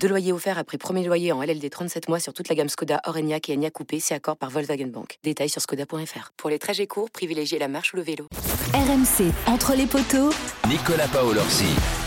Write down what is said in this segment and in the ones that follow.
Deux loyers offerts après premier loyer en LLD 37 mois sur toute la gamme Skoda, Orenia et Enya Coupé, c'est accord par Volkswagen Bank. Détails sur skoda.fr. Pour les trajets courts, privilégiez la marche ou le vélo. RMC, entre les poteaux. Nicolas Paolorsi.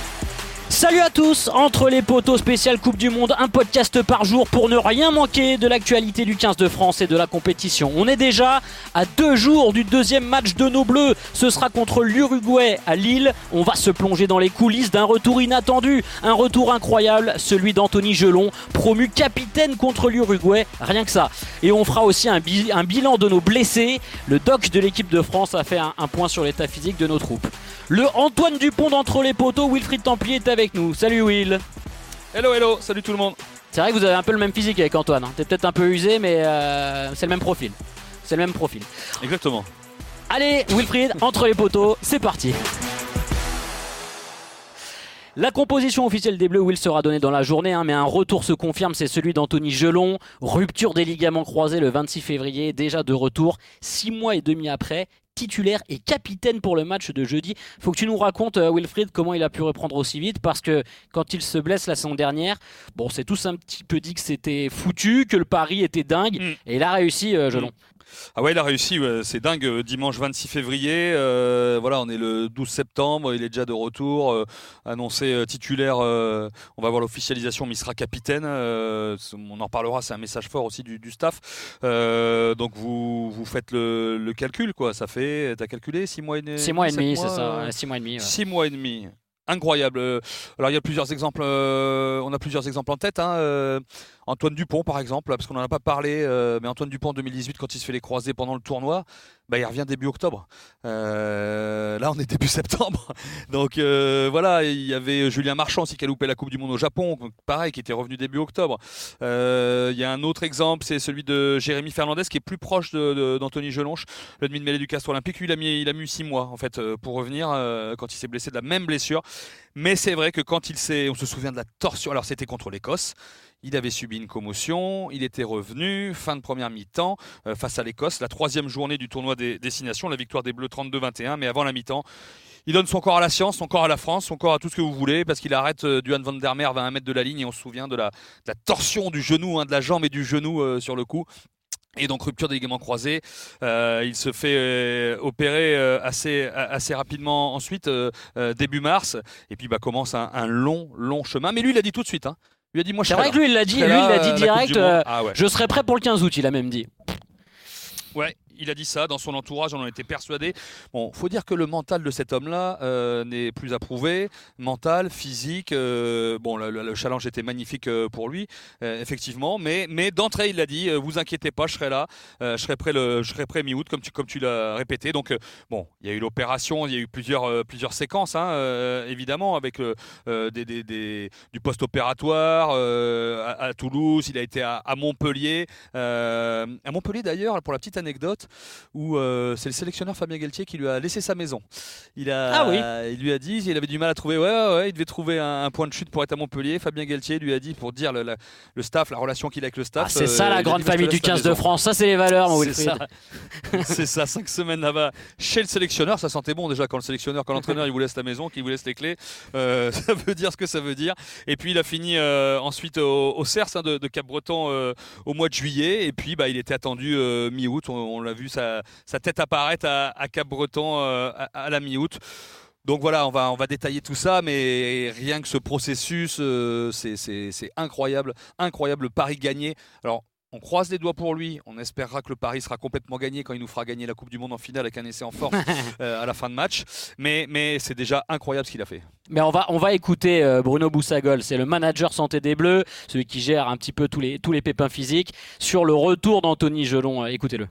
Salut à tous, entre les poteaux spécial Coupe du Monde, un podcast par jour pour ne rien manquer de l'actualité du 15 de France et de la compétition. On est déjà à deux jours du deuxième match de nos Bleus. Ce sera contre l'Uruguay à Lille. On va se plonger dans les coulisses d'un retour inattendu, un retour incroyable, celui d'Anthony Gelon, promu capitaine contre l'Uruguay, rien que ça. Et on fera aussi un, bilan de nos blessés. Le doc de l'équipe de France a fait un, un point sur l'état physique de nos troupes. Le Antoine Dupont d'entre les poteaux, Wilfried Templier est avec nous. Salut Will. Hello, hello, salut tout le monde. C'est vrai que vous avez un peu le même physique avec Antoine. Hein. T'es peut-être un peu usé, mais euh, c'est le même profil. C'est le même profil. Exactement. Allez, Wilfried, entre les poteaux, c'est parti. La composition officielle des Bleus, Will sera donnée dans la journée, hein, mais un retour se confirme, c'est celui d'Anthony Gelon. Rupture des ligaments croisés le 26 février, déjà de retour, six mois et demi après titulaire et capitaine pour le match de jeudi. Faut que tu nous racontes, euh, Wilfried, comment il a pu reprendre aussi vite parce que quand il se blesse la saison dernière, bon, c'est tous un petit peu dit que c'était foutu, que le pari était dingue mm. et il a réussi, euh, Gelon. Ah ouais, il a réussi, c'est dingue. Euh, dimanche 26 février, euh, voilà, on est le 12 septembre, il est déjà de retour, euh, annoncé titulaire. on va voir l'officialisation, mais il sera capitaine. on en parlera, c'est un message fort aussi du, staff. donc vous, vous faites le, calcul, quoi. Ça fait, t'as calculé 6 mois et demi 6 mois et demi, c'est ça, 6 mois et demi. 6 mois et demi incroyable. Alors il y a plusieurs exemples, on a plusieurs exemples en tête. Hein, Antoine Dupont, par exemple, parce qu'on n'en a pas parlé, euh, mais Antoine Dupont en 2018, quand il se fait les croisés pendant le tournoi, bah, il revient début octobre. Euh, là, on est début septembre. Donc euh, voilà, il y avait Julien Marchand aussi qui a loupé la Coupe du Monde au Japon, pareil, qui était revenu début octobre. Il y a un autre exemple, c'est celui de Jérémy Fernandez, qui est plus proche d'Anthony Gelonche, le demi-mêlée du Castre Olympique. Il a mis, il a mis six mois en fait pour revenir quand il s'est blessé de la même blessure. Mais c'est vrai que quand il s'est, on se souvient de la torsion. Alors c'était contre l'Écosse. Il avait subi une commotion, il était revenu, fin de première mi-temps euh, face à l'Écosse, la troisième journée du tournoi des destinations, la victoire des Bleus 32-21, mais avant la mi-temps, il donne son corps à la science, son corps à la France, son corps à tout ce que vous voulez, parce qu'il arrête euh, Duhan van der Merwe à un mètre de la ligne, et on se souvient de la, torsion du genou, hein, de la jambe et du genou euh, sur le coup. Et donc rupture des ligaments croisés, il se fait opérer assez, assez rapidement ensuite, début mars, et puis bah, commence un, long, long chemin. Mais lui, il a dit tout de suite, hein, lui a dit moi je C'est vrai que lui il l'a dit, lui il l'a dit direct. Euh, ah je serai prêt pour le 15 août, il a même dit. Ouais, il a dit ça dans son entourage, on en était persuadé. Bon, faut dire que le mental de cet homme-là euh, n'est plus approuvé. Mental, physique. Euh, bon, le, challenge était magnifique euh, pour lui, effectivement. Mais, d'entrée, il l'a dit vous inquiétez pas, je serai là. je serai prêt, le, je mi-août, comme tu, l'as répété. Donc, bon, il y a eu l'opération, il y a eu plusieurs, séquences, hein, évidemment, avec du post-opératoire à, Toulouse. Il a été à Montpellier. à Montpellier, d'ailleurs, pour la petite anecdote, où euh, c'est le sélectionneur Fabien Galtier qui lui a laissé sa maison. Il, a, ah il lui a dit, il avait du mal à trouver, ouais, ouais, il devait trouver un, point de chute pour être à Montpellier. Fabien Galtier lui a dit, pour dire le, staff, la relation qu'il a avec le staff. Ah, c'est ça euh, la grande famille du 15 de France, ça c'est les valeurs, C'est ça. c'est ça, cinq semaines là-bas chez le sélectionneur, ça sentait bon déjà quand le sélectionneur, quand l'entraîneur il vous laisse la maison, qu'il vous laisse les clés. Euh, ça veut dire ce que ça veut dire. Et puis il a fini ensuite au, CERS hein, de, Cap-Breton au mois de juillet. Et puis bah, il était attendu mi-août, on l'a vu sa, tête apparaître à, Cap-Breton euh, à, la mi-août. Donc voilà, on va, on va détailler tout ça, mais rien que ce processus, euh, c'est incroyable, incroyable, le pari gagné. Alors, on croise les doigts pour lui. On espérera que le pari sera complètement gagné quand il nous fera gagner la Coupe du Monde en finale avec un essai en force euh, à la fin de match. Mais, mais c'est déjà incroyable ce qu'il a fait. Mais on va, on va écouter Bruno Boussagol. C'est le manager santé des Bleus, celui qui gère un petit peu tous les, tous les pépins physiques, sur le retour d'Anthony Gelon. Écoutez-le.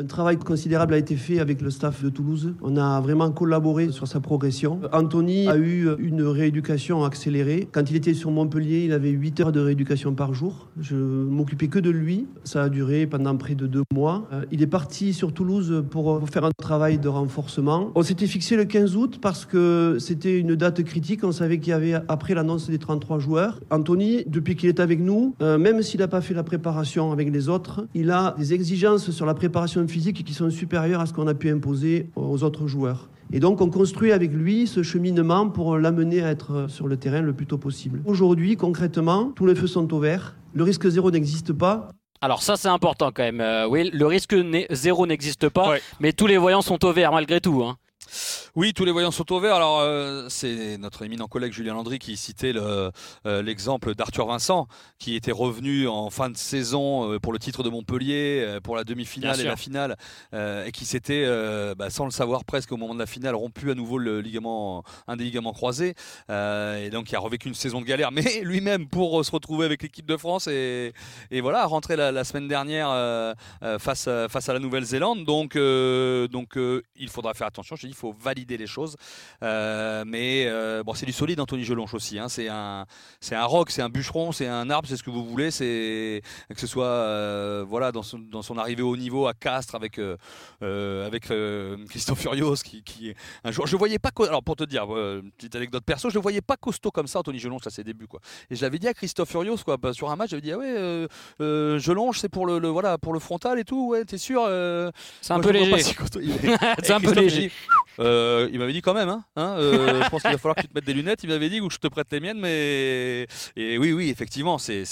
Un travail considérable a été fait avec le staff de Toulouse. On a vraiment collaboré sur sa progression. Anthony a eu une rééducation accélérée. Quand il était sur Montpellier, il avait 8 heures de rééducation par jour. Je m'occupais que de lui. Ça a duré pendant près de deux mois. Euh, il est parti sur Toulouse pour faire un travail de renforcement. On s'était fixé le 15 août parce que c'était une date critique. On savait qu'il y avait, après l'annonce des 33 joueurs, Anthony, depuis qu'il est avec nous, euh, même s'il n'a pas fait la préparation avec les autres, il a des exigences sur la préparation physique qui sont supérieures à ce qu'on a pu imposer aux autres joueurs. Et donc on construit avec lui ce cheminement pour l'amener à être sur le terrain le plus tôt possible. Aujourd'hui, concrètement, tous les feux sont au vert. Le risque zéro n'existe pas. Alors ça c'est important quand même. Euh, oui, le risque zéro n'existe pas, mais tous les voyants sont au vert malgré tout. Hein. Oui, tous les voyants sont au vert. Alors, euh, c'est notre éminent collègue Julien Landry qui citait euh, l'exemple d'Arthur Vincent, qui était revenu en fin de saison euh, pour le titre de Montpellier, pour la demi-finale et la finale, et qui s'était, bah, sans le savoir presque au moment de la finale, rompu à nouveau le ligament, un des ligaments croisés. et donc, il a revécu une saison de galère, mais lui-même pour se retrouver avec l'équipe de France et, et voilà, rentrer la, la semaine dernière face, face à la Nouvelle-Zélande. Donc, donc il faudra faire attention. Je il faut valider les choses. Euh, mais euh, bon, c'est du solide, Anthony Gelonche aussi. Hein. C'est un, c'est un roc, c'est un bûcheron, c'est un arbre, c'est ce que vous voulez. C'est que ce soit euh, voilà dans son, dans son, arrivée au niveau à Castres avec avec Christophe Furios qui, qui un jour je voyais pas alors pour te dire petite anecdote perso je le voyais pas costaud comme ça Anthony Gelonche à ses débuts quoi et je l'avais dit à Christophe Furios quoi bah, sur un match j'avais dit ah ouais Gelonche c'est pour le, voilà pour le frontal et tout ouais t'es sûr c'est un peu léger c'est un peu léger euh, il m'avait dit quand même, hein, hein euh, je pense qu'il va falloir que tu te mettes des lunettes. Il m'avait dit ou je te prête les miennes, mais et oui, oui, effectivement, c'est,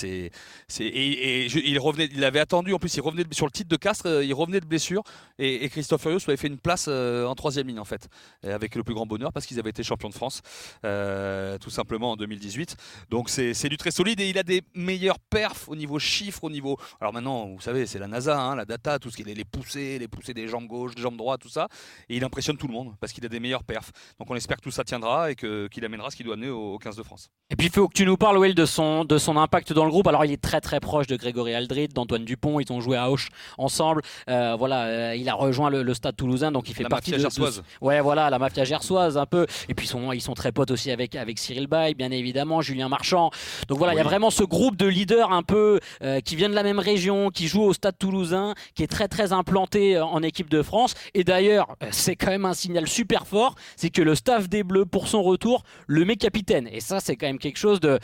et, il revenait, il avait attendu. En plus, il revenait sur le titre de Castres, euh, il revenait de blessure, et, Christophe Furios avait fait une place en troisième ligne en fait, avec le plus grand bonheur parce qu'ils avaient été champions de France, tout simplement en 2018. Donc c'est, c'est du très solide et il a des meilleurs perfs au niveau chiffres, au niveau. Alors maintenant, vous savez, c'est la NASA, hein, la data, tout ce qui est les poussées, les poussées des jambes gauches, des jambes droites, tout ça, et il impressionne tout le monde parce qu'il a des meilleurs perfs. Donc on espère que tout ça tiendra et qu'il amènera ce qu'il doit amener au, 15 de France. Et puis il faut que tu nous parles, Will, de son, de son impact dans le groupe. Alors il est très très proche de Grégory Aldrit, d'Antoine Dupont. Ils ont joué à Auch ensemble. Euh, voilà, euh, il a rejoint le, stade toulousain, donc il fait la partie mafia gersoise. ouais, voilà, la mafia gersoise un peu. Et puis ils sont, ils sont très potes aussi avec, avec Cyril Bay, bien évidemment, Julien Marchand. Donc voilà, il y a vraiment ce groupe de leaders un peu euh, qui viennent de la même région, qui jouent au stade toulousain, qui est très très implanté en équipe de France. Et d'ailleurs, c'est quand même un super fort, c'est que le staff des Bleus, pour son retour, le met capitaine. Et ça, c'est quand même quelque chose de,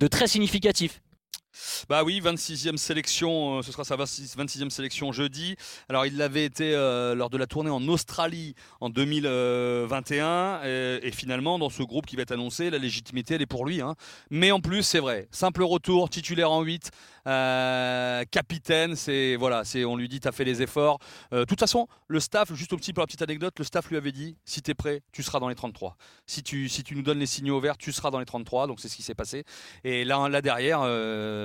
de très significatif. Bah oui, 26e sélection, euh, ce sera sa 26e sélection jeudi. Alors il l'avait été euh, lors de la tournée en Australie en 2021 et, finalement dans ce groupe qui va être annoncé, la légitimité elle est pour lui. Hein. Mais en plus c'est vrai, simple retour, titulaire en 8, euh, capitaine, c'est voilà, c'est on lui dit t'as fait les efforts. De toute façon, le staff, juste petit pour la petite anecdote, le staff lui avait dit si t'es prêt, tu seras dans les 33. Si tu si tu nous donnes les signaux verts, tu seras dans les 33. Donc c'est ce qui s'est passé. Et là là derrière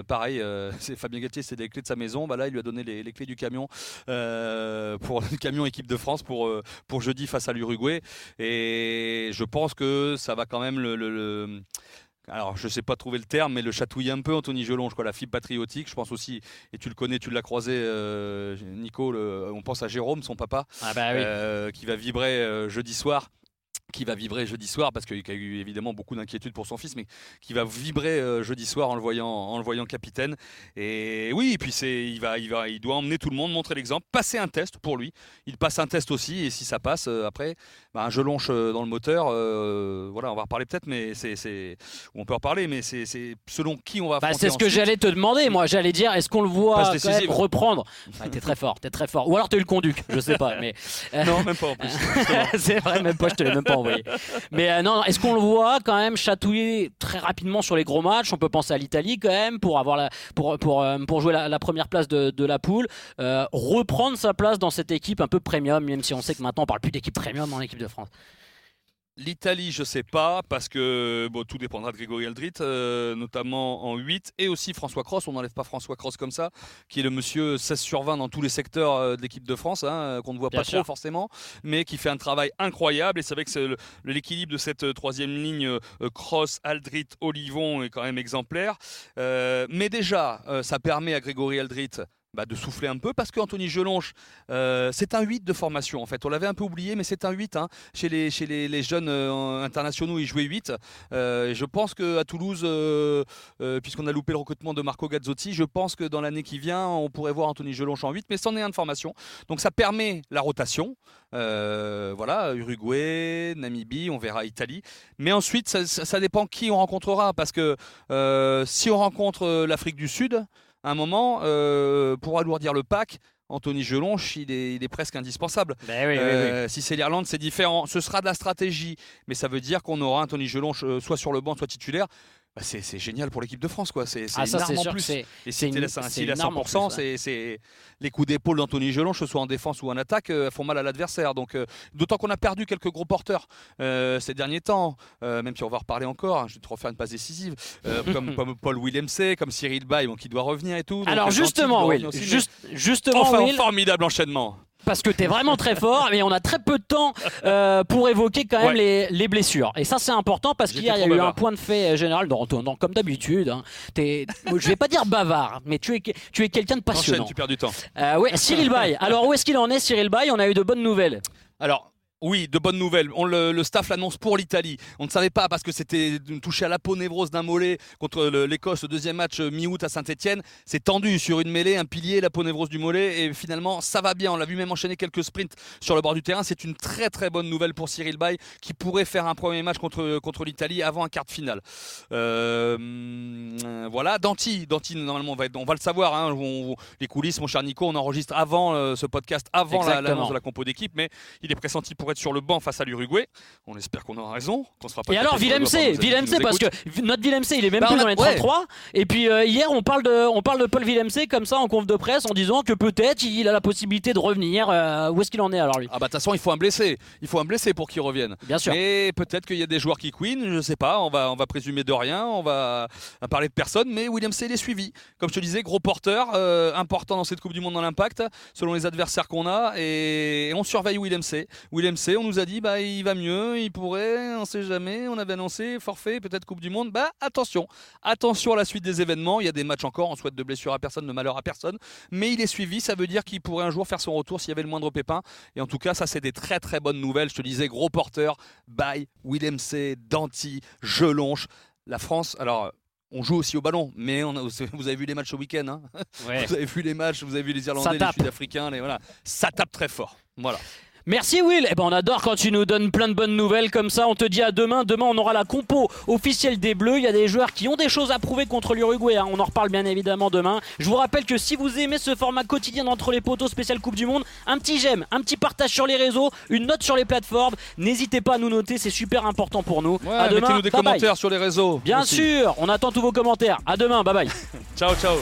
pareil, euh, c'est Fabien Galtier, c'est les clés de sa maison. Bah là, il lui a donné les, clés du camion euh, pour le camion équipe de France pour, euh, pour jeudi face à l'Uruguay. Et je pense que ça va quand même le, alors, je ne sais pas trouver le terme, mais le chatouiller un peu, Anthony Gelon, je crois, la fibre patriotique. Je pense aussi, et tu le connais, tu l'as croisé, Nico, on pense à Jérôme, son papa, ah bah qui va vibrer jeudi soir qui va vibrer jeudi soir parce qu'il a eu évidemment beaucoup d'inquiétude pour son fils, mais qui va vibrer euh, jeudi soir en le voyant, en le voyant capitaine. Et oui, et puis c'est, il va, il va, il doit emmener tout le monde, montrer l'exemple, passer un test pour lui. Il passe un test aussi, et si ça passe euh, après, bah, un gelonche euh, dans le moteur. voilà, on va en reparler peut-être, mais c'est, c'est, on peut en parler, mais c'est, selon qui on va. Bah, c'est ce que j'allais te demander, moi. J'allais dire, est-ce qu'on le voit reprendre? Ah, T'es très fort, t'es très fort. Ou alors t'es eu le conduc, je sais pas, mais. non, même pas en plus. c'est vrai, même pas. Je te l'ai même pas mais euh, non, est-ce qu'on le voit quand même chatouiller très rapidement sur les gros matchs? On peut penser à l'Italie quand même pour avoir pour, pour, euh, pour jouer la, première place de, de la poule, euh, reprendre sa place dans cette équipe un peu premium, même si on sait que maintenant on parle plus d'équipe premium dans l'équipe de France. L'Italie, je sais pas, parce que bon, tout dépendra de Grégory Aldrit, euh, notamment en 8, et aussi François Cross. On n'enlève pas François Cross comme ça, qui est le monsieur 16 sur 20 dans tous les secteurs euh, de l'équipe de France, hein, qu'on ne voit pas trop forcément, mais qui fait un travail incroyable. Et c'est vrai que l'équilibre de cette euh, troisième ligne Cross, Aldrit, Olivon est quand même exemplaire. mais déjà, ça permet à Grégory Aldrit bah, de souffler un peu parce qu'Anthony Gelonche, euh, c'est un 8 de formation en fait. On l'avait un peu oublié, mais c'est un 8. hein. Chez, les, jeunes euh, internationaux, il jouait 8. Euh, je pense qu'à Toulouse, euh, puisqu'on a loupé le recrutement de Marco Gazzotti, je pense que dans l'année qui vient, on pourrait voir Anthony Gelonche en 8, mais c'en est un de formation. Donc ça permet la rotation. Voilà, Uruguay, Namibie, on verra Italie. Mais ensuite, ça, ça- dépend qui on rencontrera. Parce que si on rencontre l'Afrique du Sud, à un moment, euh, pour alourdir le pack, Anthony Gelonche, il est, il est presque indispensable. Ben oui, oui, oui. Euh, Si c'est l'Irlande, c'est différent. Ce sera de la stratégie, mais ça veut dire qu'on aura Anthony Gelonche euh, soit sur le banc, soit titulaire. Bah, c'est génial pour l'équipe de France, quoi. C'est c'est Ah, une arme c'est en plus. c'est. Et c'est s'il est à une arme en 100%, plus, c'est- les coups d'épaule d'Anthony Gelonche, que ce soit en défense ou en attaque, euh, font mal à l'adversaire. Donc, euh, d'autant qu'on a perdu quelques gros porteurs euh, ces derniers temps, même si on va reparler encore. hein, je vais te refaire une passe décisive, comme, comme Paul Willemc, comme Cyril Bay, bon, qui doit revenir et tout. Alors justement, Will, mais- justement, Enfin, Will, formidable enchaînement. Parce que tu es vraiment très fort, mais on a très peu de temps euh, pour évoquer quand même Ouais. les, les blessures. Et ça, c'est important parce qu'hier, il y a eu un point de fait euh, général, dans, dans- comme d'habitude. Hein, je vais pas dire bavard, mais tu es, tu es quelqu'un de Enchaîne, passionnant. tu perds du temps. Euh, ouais, Cyril Bay. Alors, où est-ce qu'il en est, Cyril Bay On a eu de bonnes nouvelles. Alors, oui, de bonnes nouvelles. Le, staff l'annonce pour l'Italie. On ne savait pas parce que c'était touché à l'aponévrose d'un mollet contre l'Écosse, le deuxième match euh, mi-août à Saint-Etienne. C'est tendu sur une mêlée, un pilier, l'aponévrose du mollet. Et finalement, ça va bien. On l'a vu même enchaîner quelques sprints sur le bord du terrain. C'est une très très bonne nouvelle pour Cyril Bay qui pourrait faire un premier match contre, contre l'Italie avant un quart de finale. Euh, voilà, Danti, Danti normalement on va, être- on va le savoir. hein. On- les coulisses, mon cher Nico, on enregistre avant euh, ce podcast, avant la- l'annonce de la compo d'équipe, mais il est pressenti pour être sur le banc face à l'Uruguay. On espère qu'on aura raison, qu'on se fera pas Et alors, Villemc, Villemc, parce que notre Villemc, il est même Bah, plus a- dans les ouais. 33. Et puis euh, hier, on parle, de, on parle de Paul Villemc comme ça en conf de presse en disant que peut-être il a la possibilité de revenir. Euh, où est-ce qu'il en est alors lui? Ah bah de toute façon, il faut un blessé. Il faut un blessé pour qu'il revienne. Bien sûr. Mais peut-être qu'il y a des joueurs qui queen, je sais pas, on va, on va présumer de rien, on va parler de personne, mais William C. il est suivi. Comme je te disais, gros porteur, euh, important dans cette Coupe du Monde dans l'impact, selon les adversaires qu'on a, et on surveille William C. William C, on nous a dit, bah il va mieux, il pourrait, on sait jamais, on avait annoncé, forfait, peut-être Coupe du Monde, bah attention, attention à la suite des événements, il y a des matchs encore, on souhaite de blessure à personne, de malheur à personne, mais il est suivi, ça veut dire qu'il pourrait un jour faire son retour s'il y avait le moindre pépin, et en tout cas, ça, c'est des très très bonnes nouvelles. Je te disais, gros porteur, by Willem C, Danti, Gelonche. La France, alors. On joue aussi au ballon, mais on a- vous avez vu les matchs au week-end. hein vous avez vu les matchs, vous avez vu les Irlandais, les. Sud-Africains, les, voilà. ça tape très fort. Voilà. Merci Will. Eh ben on adore quand tu nous donnes plein de bonnes nouvelles comme ça. On te dit à demain. Demain on aura la compo officielle des Bleus. Il y a des joueurs qui ont des choses à prouver contre l'Uruguay. hein. On en reparle bien évidemment demain. Je vous rappelle que si vous aimez ce format quotidien d'entre les poteaux spécial Coupe du Monde, un petit j'aime, un petit partage sur les réseaux, une note sur les plateformes. N'hésitez pas à nous noter, c'est super important pour nous. Ouais, à demain. Mettez-nous des Bye bye. commentaires sur les réseaux. Bien aussi. sûr, on attend tous vos commentaires. À demain. Bye bye. Ciao, ciao.